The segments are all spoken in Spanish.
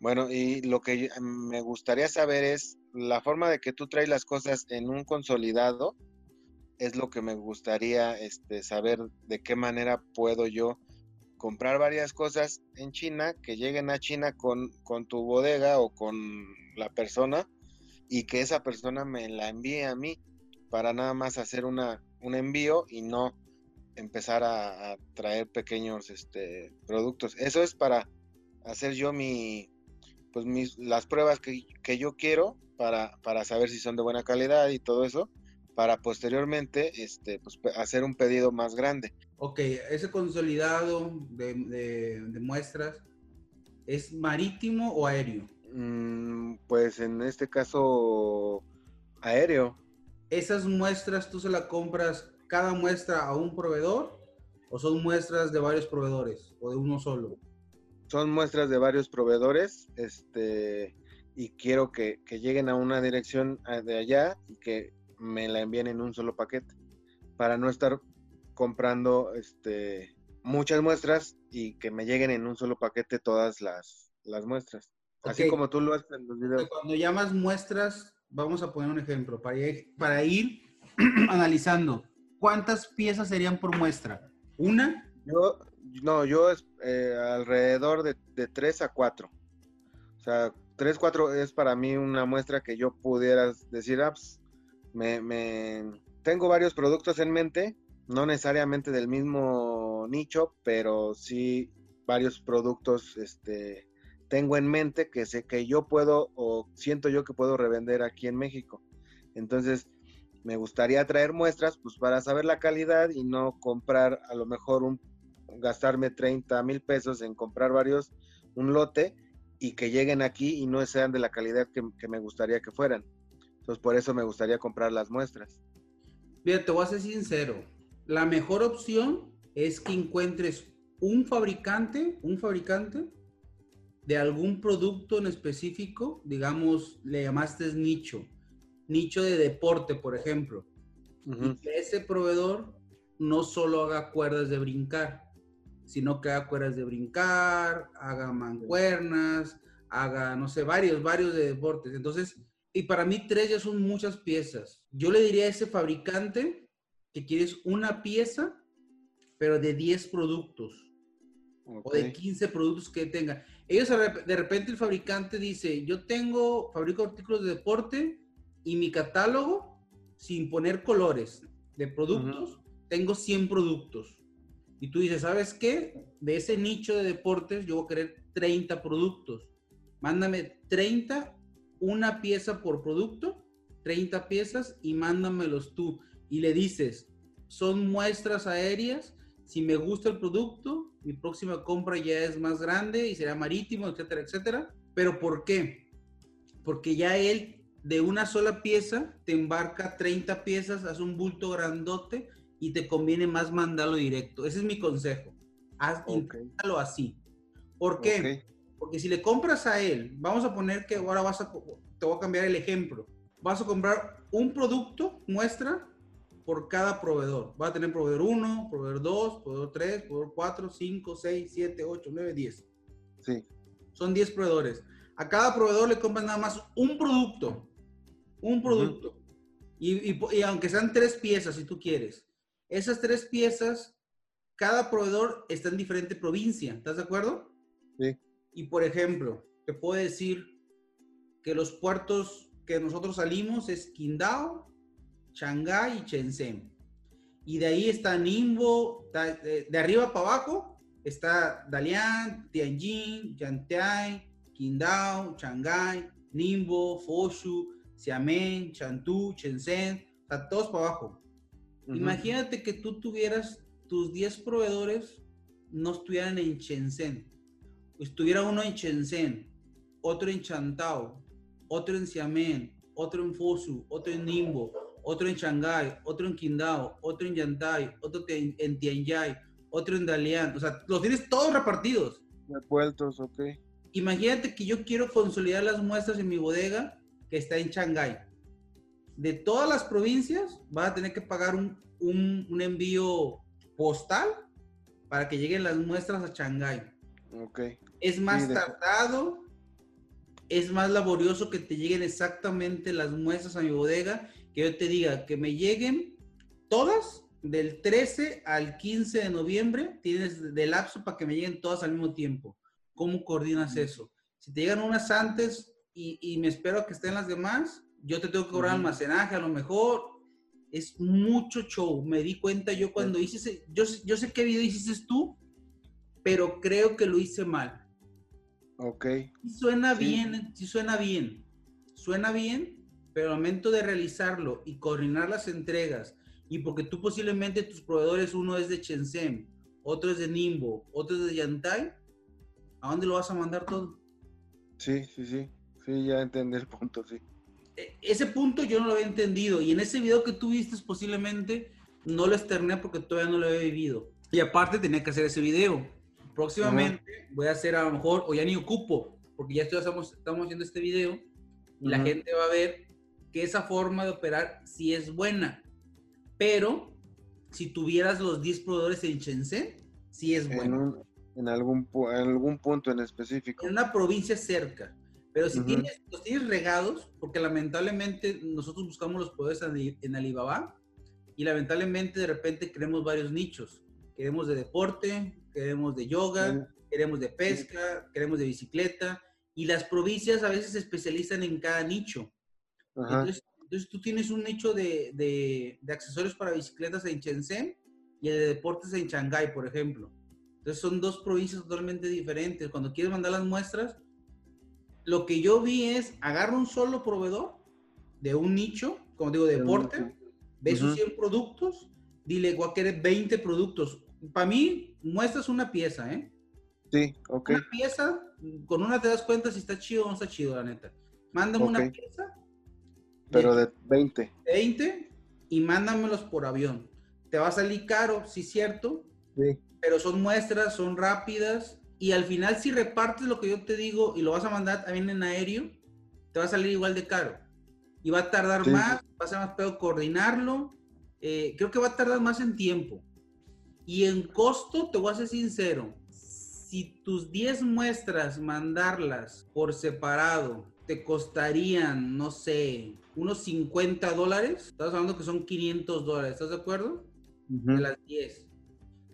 Bueno, y lo que me gustaría saber es la forma de que tú traes las cosas en un consolidado, es lo que me gustaría este, saber de qué manera puedo yo comprar varias cosas en China, que lleguen a China con, con tu bodega o con la persona y que esa persona me la envíe a mí para nada más hacer una, un envío y no empezar a, traer pequeños este, productos. Eso es para hacer yo mi, pues mis, las pruebas que, yo quiero para, para, saber si son de buena calidad y todo eso, para posteriormente este, pues, hacer un pedido más grande. Ok, ese consolidado de, de, muestras, ¿es marítimo o aéreo? Mm, pues en este caso, aéreo. ¿Esas muestras tú se las compras cada muestra a un proveedor o son muestras de varios proveedores o de uno solo? Son muestras de varios proveedores, este, y quiero que, lleguen a una dirección ah, de allá y que me la envíen en un solo paquete para no estar comprando este muchas muestras y que me lleguen en un solo paquete todas las, las muestras. Así como tú lo haces en los videos. Cuando llamas muestras, vamos a poner un ejemplo para para ir analizando. ¿cuántas piezas serían por muestra? ¿Una? Yo, no, yo eh, alrededor de, de 3 a 4. O sea, 3, 4 es para mí una muestra que yo pudiera decir, ah, pues, me, me, tengo varios productos en mente, no necesariamente del mismo nicho, pero sí varios productos este, tengo en mente que sé que yo puedo o siento yo que puedo revender aquí en México. Entonces, me gustaría traer muestras pues para saber la calidad y no comprar a lo mejor un gastarme 30 mil pesos en comprar varios un lote y que lleguen aquí y no sean de la calidad que, me gustaría que fueran. Entonces por eso me gustaría comprar las muestras. Mira, te voy a ser sincero. La mejor opción es que encuentres un fabricante, un fabricante de algún producto en específico, digamos, le llamaste nicho nicho de deporte, por ejemplo, y que ese proveedor no solo haga cuerdas de brincar, sino que haga cuerdas de brincar, haga mancuernas, haga, no sé, varios, varios de deportes. Entonces, y para mí tres ya son muchas piezas. Yo le diría a ese fabricante que quieres una pieza, pero de 10 productos. O de 15 productos que tenga. Ellos de repente el fabricante dice, yo tengo, fabrico artículos de deporte, y mi catálogo, sin poner colores de productos, tengo 100 productos. Y tú dices, ¿sabes qué? De ese nicho de deportes yo voy a querer 30 productos. Mándame 30, una pieza por producto, 30 piezas y mándamelos tú. Y le dices, son muestras aéreas. Si me gusta el producto, mi próxima compra ya es más grande y será marítimo, etcétera, etcétera. Pero ¿por qué? Porque ya él de una sola pieza, te embarca 30 piezas, haz un bulto grandote y te conviene más mandarlo directo. Ese es mi consejo. Haz, así. ¿Por qué? Porque si le compras a él, vamos a poner que ahora vas a, te voy a cambiar el ejemplo. Vas a comprar un producto, muestra, por cada proveedor. Va a tener proveedor 1, proveedor 2, proveedor 3, proveedor 4, 5, 6, 7, 8, 9, 10. Sí. Son 10 proveedores. A cada proveedor le compras nada más un producto un producto. y, y, aunque sean tres piezas, si tú quieres, esas tres piezas, cada proveedor está en diferente provincia, ¿estás de acuerdo? Sí. Y por ejemplo, te puedo decir que los puertos que nosotros salimos es Qingdao, Shanghái y Shenzhen. Y de ahí está Ningbo, de, arriba para abajo está Dalian, Tianjin, Yantian, Qingdao, Shanghái, Ningbo, Foshu, Xiamen, Chantú, Shenzhen, está todos para abajo. Imagínate que tú tuvieras tus 10 proveedores no estuvieran en Shenzhen. Estuviera uno en Shenzhen, otro en Chantao, otro en Xiamen, otro en Fosu, otro en Ningbo, otro en Shanghai, otro en Qingdao, otro en Yantai, otro en Tianjin, otro en Dalian. O sea, los tienes todos repartidos. Repuestos, ok. Imagínate que yo quiero consolidar las muestras en mi bodega que está en Shanghái. De todas las provincias, vas a tener que pagar un, un, envío postal para que lleguen las muestras a Shanghái. Ok. Es más tardado es más laborioso que te lleguen exactamente las muestras a mi bodega, que yo te diga que me lleguen todas del 13 al 15 de noviembre, tienes de lapso para que me lleguen todas al mismo tiempo. ¿Cómo coordinas eso? Si te llegan unas antes y, me espero a que estén las demás, yo te tengo que cobrar almacenaje, a lo mejor es mucho show. Me di cuenta yo cuando hice ese, yo, yo sé qué video hiciste tú, pero creo que lo hice mal. Ok. suena bien, sí suena bien. Suena bien, pero al momento de realizarlo y coordinar las entregas, y porque tú posiblemente tus proveedores, uno es de Shenzhen, otro es de Nimbo, otro es de Yantai, ¿a dónde lo vas a mandar todo? Sí, sí, sí. Sí, ya entendí el punto, sí. E, ese punto yo no lo había entendido y en ese video que tú viste posiblemente no lo externé porque todavía no lo había vivido. Y aparte tenía que hacer ese video. Próximamente voy a hacer a lo mejor, o ya ni ocupo, porque ya estamos, estamos haciendo este video y la gente va a ver que esa forma de operar sí es buena. Pero si tuvieras los 10 proveedores en Shenzhen, sí es bueno. En, algún, en algún punto en específico. En una provincia cerca. Pero si tienes, los tienes regados, porque lamentablemente nosotros buscamos los poderes en Alibaba y lamentablemente de repente queremos varios nichos. Queremos de deporte, queremos de yoga, queremos de pesca, queremos de bicicleta y las provincias a veces se especializan en cada nicho. Entonces, tú tienes un nicho de, de, de, accesorios para bicicletas en Shenzhen y el de deportes en Shanghái, por ejemplo. Entonces son dos provincias totalmente diferentes. Cuando quieres mandar las muestras, lo que yo vi es, agarra un solo proveedor de un nicho, como digo, deporte, ve sus 100 productos, dile, voy a querer 20 productos. Para mí, muestras una pieza, ¿eh? Sí, ok. Una pieza, con una te das cuenta si está chido o no está chido, la neta. Mándame una pieza. Pero de 20. 20 y mándamelos por avión. Te va a salir caro, sí, cierto. Sí. Pero son muestras, son rápidas y al final si repartes lo que yo te digo y lo vas a mandar también en aéreo, te va a salir igual de caro. Y va a tardar más, va a ser más peor coordinarlo. Eh, creo que va a tardar más en tiempo. Y en costo, te voy a ser sincero, si tus 10 muestras mandarlas por separado te costarían, no sé, unos 50 dólares, estás hablando que son 500 dólares, ¿estás de acuerdo? De las 10.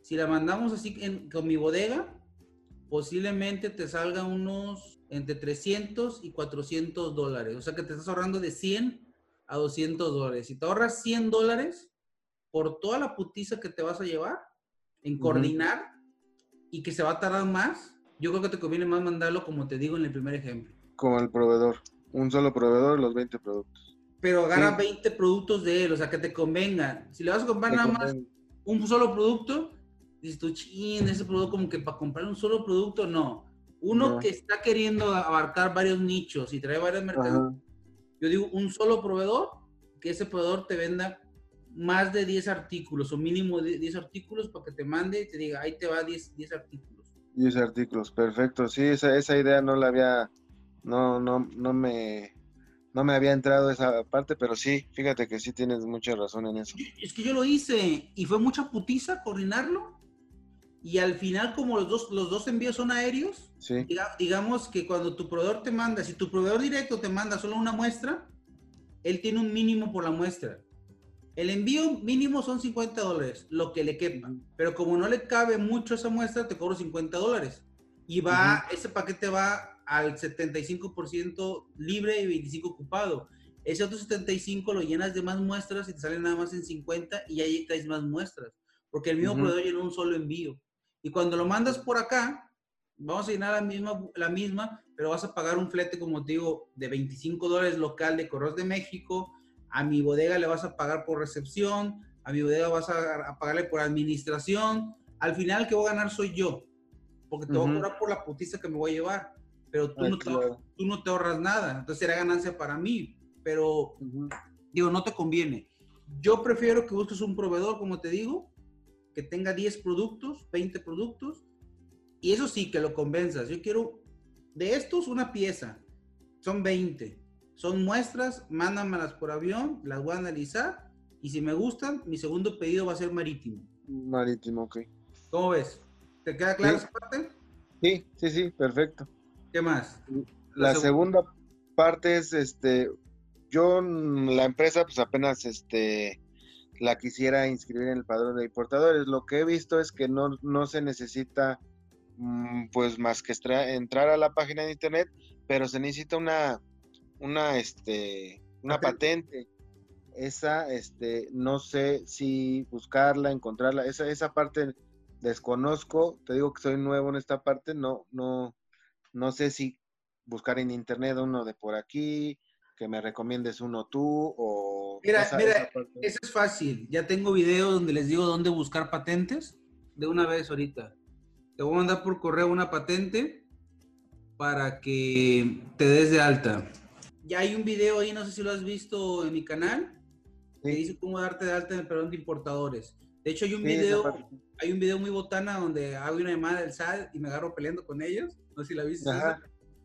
Si la mandamos así con mi bodega, posiblemente te salga unos entre 300 y 400 dólares. O sea que te estás ahorrando de 100 a 200 dólares. Si te ahorras 100 dólares por toda la putiza que te vas a llevar en coordinar y que se va a tardar más, yo creo que te conviene más mandarlo como te digo en el primer ejemplo. Como el proveedor. Un solo proveedor, los 20 productos. Pero agarra 20 productos de él, o sea que te convenga. Si le vas a comprar nada más un solo producto, dices tú, chin, ese producto como que para comprar un solo producto, no. Uno que está queriendo abarcar varios nichos y trae varios mercados. Yo digo, un solo proveedor, que ese proveedor te venda más de 10 artículos o mínimo 10 artículos para que te mande y te diga, ahí te va 10, 10 artículos. 10 artículos, perfecto. Sí, esa, esa idea no la había, no, no, no me, no me había entrado esa parte, pero sí, fíjate que sí tienes mucha razón en eso. Es que yo lo hice y fue mucha putiza coordinarlo y al final como los dos, los dos envíos son aéreos, digamos que cuando tu proveedor te manda, si tu proveedor directo te manda solo una muestra, él tiene un mínimo por la muestra. El envío mínimo son 50 dólares, lo que le quepa. Pero como no le cabe mucho esa muestra, te cobro 50 dólares. Y va, ese paquete va al 75% libre y 25 ocupado. Ese otro 75 lo llenas de más muestras y te sale nada más en 50 y ahí traes más muestras. Porque el mismo proveedor llenó un solo envío. Y cuando lo mandas por acá, vamos a llenar la misma, la misma, pero vas a pagar un flete, como te digo, de 25 dólares local de Correos de México. A mi bodega le vas a pagar por recepción, a mi bodega vas a, pagarle por administración. Al final, que voy a ganar soy yo, porque te voy a cobrar por la putiza que me voy a llevar, pero tú, no, te, tú no te ahorras nada. Entonces será ganancia para mí, pero digo, no te conviene. Yo prefiero que busques un proveedor, como te digo, que tenga 10 productos, 20 productos, y eso sí, que lo convenzas. Yo quiero de estos una pieza, son 20, son muestras, mándamelas por avión, las voy a analizar, y si me gustan, mi segundo pedido va a ser marítimo. Marítimo, ok. ¿Cómo ves? ¿Te queda clara esa parte? Sí, sí, sí, perfecto. ¿Qué más? la, segunda parte es, este, yo, la empresa, pues apenas, este, la quisiera inscribir en el padrón de importadores. Lo que he visto es que no, no se necesita, mm, pues, más que entrar a la página de internet, pero se necesita una, una, este, una patente. Esa, este, no sé si buscarla, encontrarla. Esa, esa parte desconozco. Te digo que soy nuevo en esta parte. No, no, no sé si buscar en internet uno de por aquí, que me recomiendes uno tú o... Mira, mira, eso es fácil. Ya tengo video donde les digo dónde buscar patentes de una vez ahorita. Te voy a mandar por correo una patente para que te des de alta. Ya hay un video ahí, no sé si lo has visto en mi canal, que dice cómo darte de alta en el perdón de importadores. De hecho, hay un video, hay un video muy botana donde hago una llamada del SAD y me agarro peleando con ellos. No sé si la viste.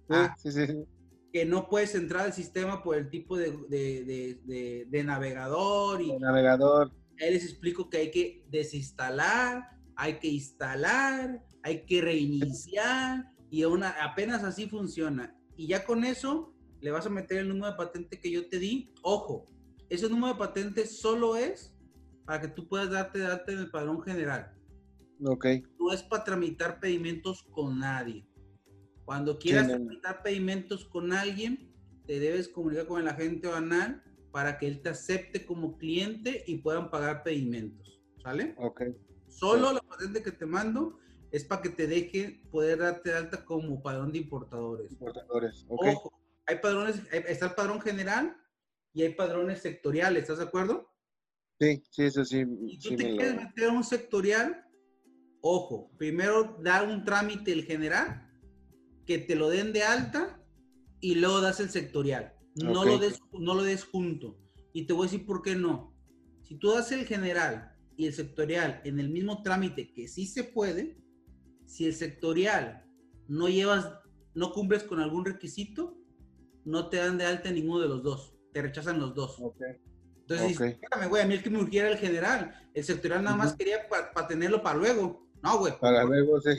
Ah, sí, sí, sí que no puedes entrar al sistema por el tipo de, de, de, navegador. Y navegador. Ahí les explico que hay que desinstalar, hay que instalar, hay que reiniciar y una, apenas así funciona. Y ya con eso le vas a meter el número de patente que yo te di. Ojo, ese número de patente solo es para que tú puedas darte darte en el padrón general. Ok. No es para tramitar pedimentos con nadie. Cuando quieras tramitar pedimentos con alguien, te debes comunicar con el agente banal para que él te acepte como cliente y puedan pagar pedimentos. ¿Sale? Ok. Solo la patente que te mando es para que te deje poder darte alta como padrón de importadores. Importadores, ok. Ojo, hay padrones, está el padrón general y hay padrones sectoriales, ¿estás de acuerdo? Sí, sí, eso sí. Si tú te quieres meter a un sectorial, ojo, primero dar un trámite el general que te lo den de alta y luego das el sectorial. No, lo des, no lo des junto. Y te voy a decir por qué no. Si tú das el general y el sectorial en el mismo trámite, que sí se puede, si el sectorial no llevas, no cumples con algún requisito, no te dan de alta ninguno de los dos. Te rechazan los dos. Entonces, okay. güey, a mí el que me urgiera el general. El sectorial nada más quería para tenerlo para luego. No, güey. Para luego, sí.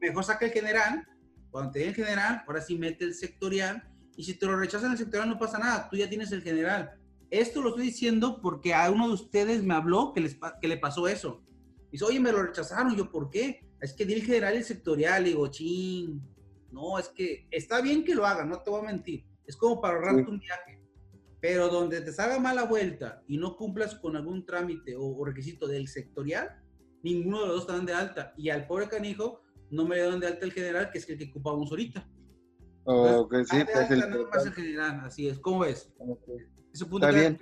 Mejor saca el general cuando te den general, ahora sí mete el sectorial. Y si te lo rechazan el sectorial, no pasa nada, tú ya tienes el general. Esto lo estoy diciendo porque a uno de ustedes me habló que, les, que le pasó eso. Dice, oye, me lo rechazaron. yo, ¿por qué? Es que di el general y el sectorial. Y digo, ching. No, es que está bien que lo hagan, no te voy a mentir. Es como para ahorrarte un viaje. Pero donde te salga mala vuelta y no cumplas con algún trámite o, requisito del sectorial, ninguno de los dos están de alta. Y al pobre canijo no me dieron de alta el general, que es el que ocupamos ahorita. Oh, sí, pues el, el general, así es. ¿Cómo ves? Está bien.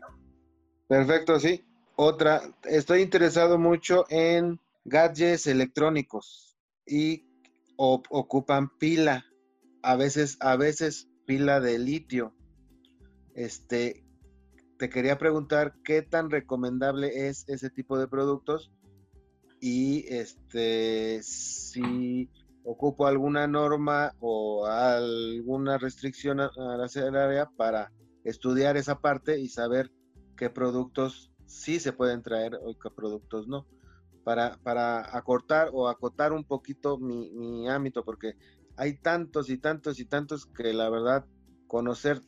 Perfecto, sí. Otra, estoy interesado mucho en gadgets electrónicos y ocupan pila, a veces, a veces pila de litio. Este, te quería preguntar qué tan recomendable es ese tipo de productos y este si ocupo alguna norma o alguna restricción a, la área para estudiar esa parte y saber qué productos sí se pueden traer o qué productos no. Para, para acortar o acotar un poquito mi, ámbito, porque hay tantos y tantos y tantos que la verdad conocer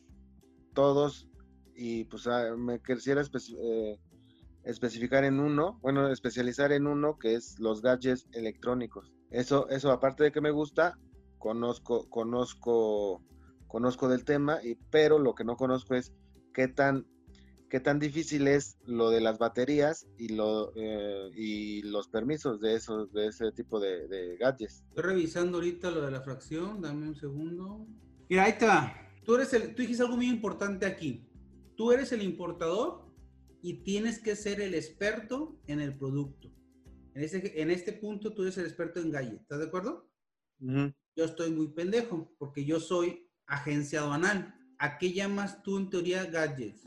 todos y pues ah, me quisiera eh, especificar en uno, bueno, especializar en uno que es los gadgets electrónicos. Eso, eso aparte de que me gusta, conozco, conozco, conozco del tema, y, pero lo que no conozco es qué tan, qué tan difícil es lo de las baterías y, lo, eh, y los permisos de, esos, de ese tipo de, gadgets. Estoy revisando ahorita lo de la fracción, dame un segundo. Mira, ahí está. Tú, eres el, tú dijiste algo muy importante aquí. Tú eres el importador y tienes que ser el experto en el producto. En, ese, en este punto tú eres el experto en gallet, ¿estás de acuerdo? Yo estoy muy pendejo porque yo soy agencia aduanal. ¿A qué llamas tú en teoría gadgets?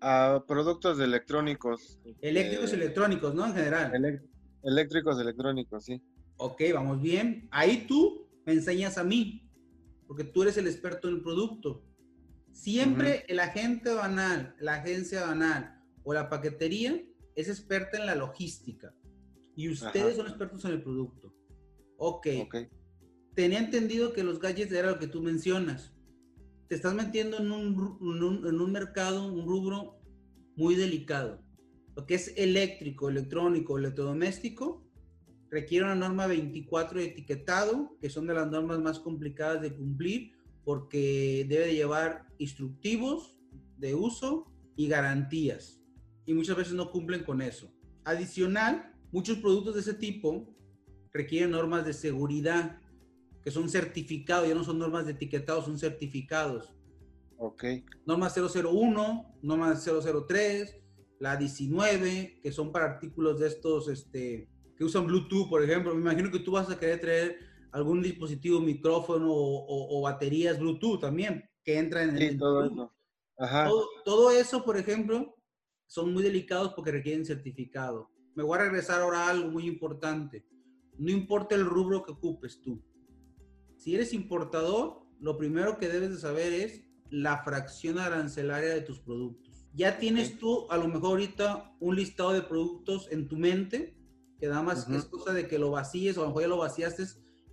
A productos electrónicos. Eléctricos electrónicos, ¿no? En general. eléctricos electrónicos, sí. Ok, vamos bien. Ahí tú me enseñas a mí, porque tú eres el experto en el producto. Siempre el agente banal, la agencia banal o la paquetería es experta en la logística y ustedes son expertos en el producto. Ok. Tenía entendido que los gadgets era lo que tú mencionas. te estás metiendo en un, en un, mercado, un rubro muy delicado. Lo que es eléctrico, electrónico, electrodoméstico, requiere una norma 24 de etiquetado, que son de las normas más complicadas de cumplir, porque debe llevar instructivos de uso y garantías. Y muchas veces no cumplen con eso. Adicional, muchos productos de ese tipo requieren normas de seguridad que son certificados, ya no son normas de etiquetado, son certificados. Ok. Norma 001, norma 003, la 19, que son para artículos de estos, este, que usan Bluetooth, por ejemplo. Me imagino que tú vas a querer traer algún dispositivo, micrófono o, baterías Bluetooth también, que entran en el... Todo eso. Ajá. todo eso, por ejemplo, son muy delicados porque requieren certificado. Me voy a regresar ahora a algo muy importante. No importa el rubro que ocupes tú. Si eres importador, lo primero que debes de saber es la fracción arancelaria de tus productos. Ya tienes tú, a lo mejor ahorita, un listado de productos en tu mente, que nada más es cosa de que lo vacíes o a lo mejor ya lo vaciaste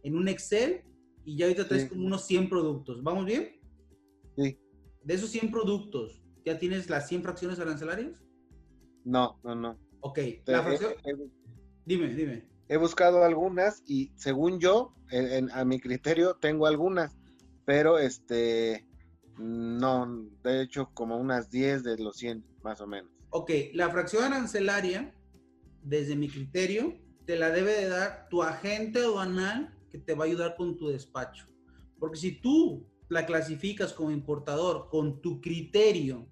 en un Excel y ya ahorita traes como unos 100 productos. ¿Vamos bien? Sí. De esos 100 productos, ¿ya tienes las 100 fracciones arancelarias? No, no, no. Ok, la fracción... dime, dime. He buscado algunas y según yo, a mi criterio, tengo algunas, pero este, no, de hecho, como unas 10 de los 100, más o menos. Ok, la fracción arancelaria, desde mi criterio, te la debe de dar tu agente aduanal que te va a ayudar con tu despacho. Porque si tú la clasificas como importador con tu criterio,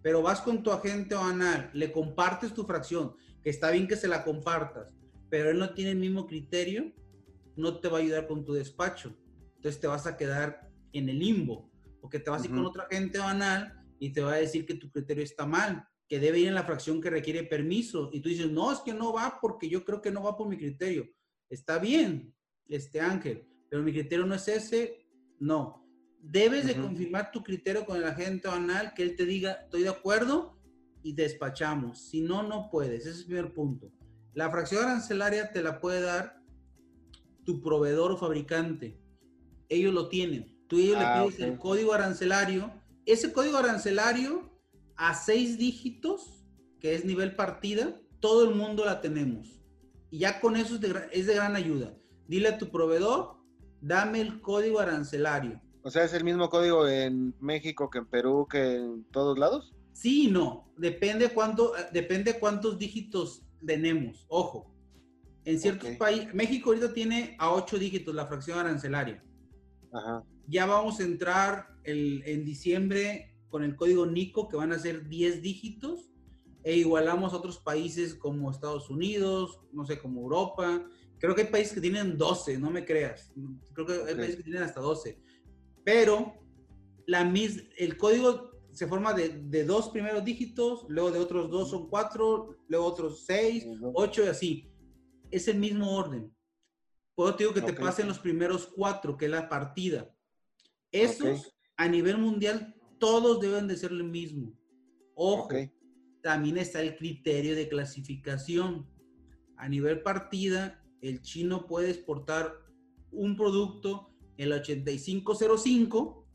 pero vas con tu agente aduanal, le compartes tu fracción, que está bien que se la compartas, pero él no tiene el mismo criterio, no te va a ayudar con tu despacho. Entonces te vas a quedar en el limbo, porque te vas a ir con otra agente banal y te va a decir que tu criterio está mal, que debe ir en la fracción que requiere permiso. Y tú dices, no, es que no va porque yo creo que no va por mi criterio. Está bien, este Ángel, pero mi criterio no es ese, no. Debes de confirmar tu criterio con el agente banal, que él te diga, estoy de acuerdo y despachamos. Si no, no puedes. Ese es el primer punto. La fracción arancelaria te la puede dar tu proveedor o fabricante. Ellos lo tienen. Tú ellos le ah, pides el código arancelario. Ese código arancelario a seis dígitos, que es nivel partida, todo el mundo la tenemos. Y ya con eso es de, es de gran ayuda. Dile a tu proveedor, dame el código arancelario. O sea, ¿es el mismo código en México que en Perú, que en todos lados? Sí no. Depende, cuánto, depende cuántos dígitos tenemos, ojo, en ciertos países, México ahorita tiene a ocho dígitos la fracción arancelaria. Ya vamos a entrar en diciembre con el código NICO, que van a ser 10 dígitos, e igualamos a otros países como Estados Unidos, no sé, como Europa. Creo que hay países que tienen 12, no me creas. Creo que hay países que tienen hasta 12. Pero la mis, el código se forma de, dos primeros dígitos, luego de otros dos son cuatro, luego otros seis, ocho y así. Es el mismo orden. Puedo te digo que te pasen los primeros cuatro, que es la partida. Esos, a nivel mundial, todos deben de ser el mismo. Ojo, también está el criterio de clasificación. A nivel partida, el chino puede exportar un producto el 8505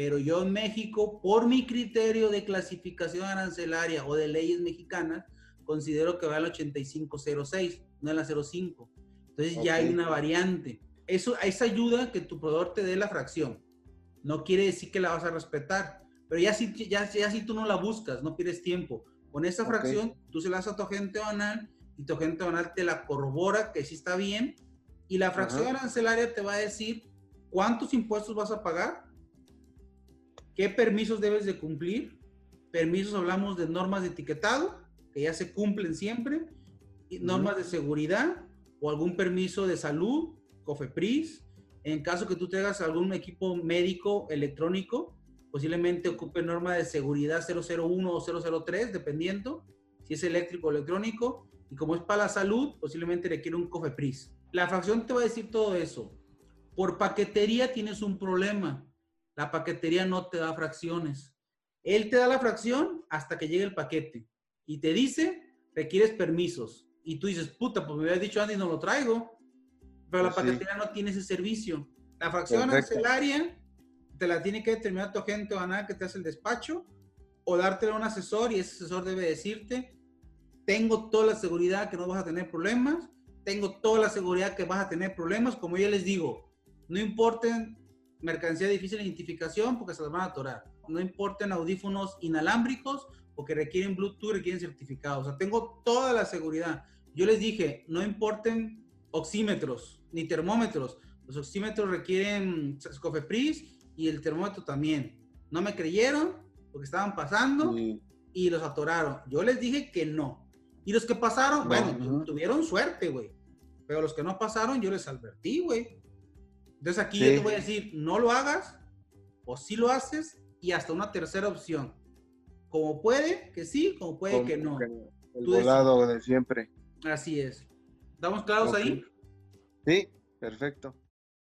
pero yo en México, por mi criterio de clasificación arancelaria o de leyes mexicanas, considero que va al 8506, no a la 05. Entonces ya hay una variante. Eso, esa ayuda que tu proveedor te dé la fracción. No quiere decir que la vas a respetar, pero ya si, ya, ya si tú no la buscas, no pierdes tiempo. Con esa fracción, tú se la das a tu agente banal y tu agente banal te la corrobora que sí está bien y la fracción arancelaria te va a decir cuántos impuestos vas a pagar ¿Qué permisos debes de cumplir? Permisos hablamos de normas de etiquetado, que ya se cumplen siempre, y normas de seguridad o algún permiso de salud, COFEPRIS. En caso que tú tengas algún equipo médico electrónico, posiblemente ocupe norma de seguridad 001 o 003, dependiendo si es eléctrico o electrónico. Y como es para la salud, posiblemente requiere un COFEPRIS. La fracción te va a decir todo eso. Por paquetería tienes un problema la paquetería no te da fracciones. Él te da la fracción hasta que llegue el paquete y te dice, requieres permisos. Y tú dices, puta, pues me habías dicho antes y no lo traigo. Pero la pues paquetería no tiene ese servicio. La fracción arancelaria te la tiene que determinar tu agente o nada que te hace el despacho, o dártela a un asesor y ese asesor debe decirte, tengo toda la seguridad que no vas a tener problemas, tengo toda la seguridad que vas a tener problemas, como yo les digo, no importen mercancía de difícil identificación porque se las van a atorar, no importen audífonos inalámbricos porque requieren Bluetooth, requieren certificado, o sea, tengo toda la seguridad. Yo les dije, no importen oxímetros ni termómetros, los oxímetros requieren Scofepris y el termómetro también. No me creyeron porque estaban pasando y los atoraron. Yo les dije que no. Y los que pasaron, bueno, tuvieron suerte, güey. Pero los que no pasaron, yo les advertí, güey. Entonces aquí yo te voy a decir, no lo hagas, o sí lo haces, y hasta una tercera opción. Como puede que sí, como puede que no. El volado de siempre. Así es. ¿Estamos claros ahí? Sí, perfecto.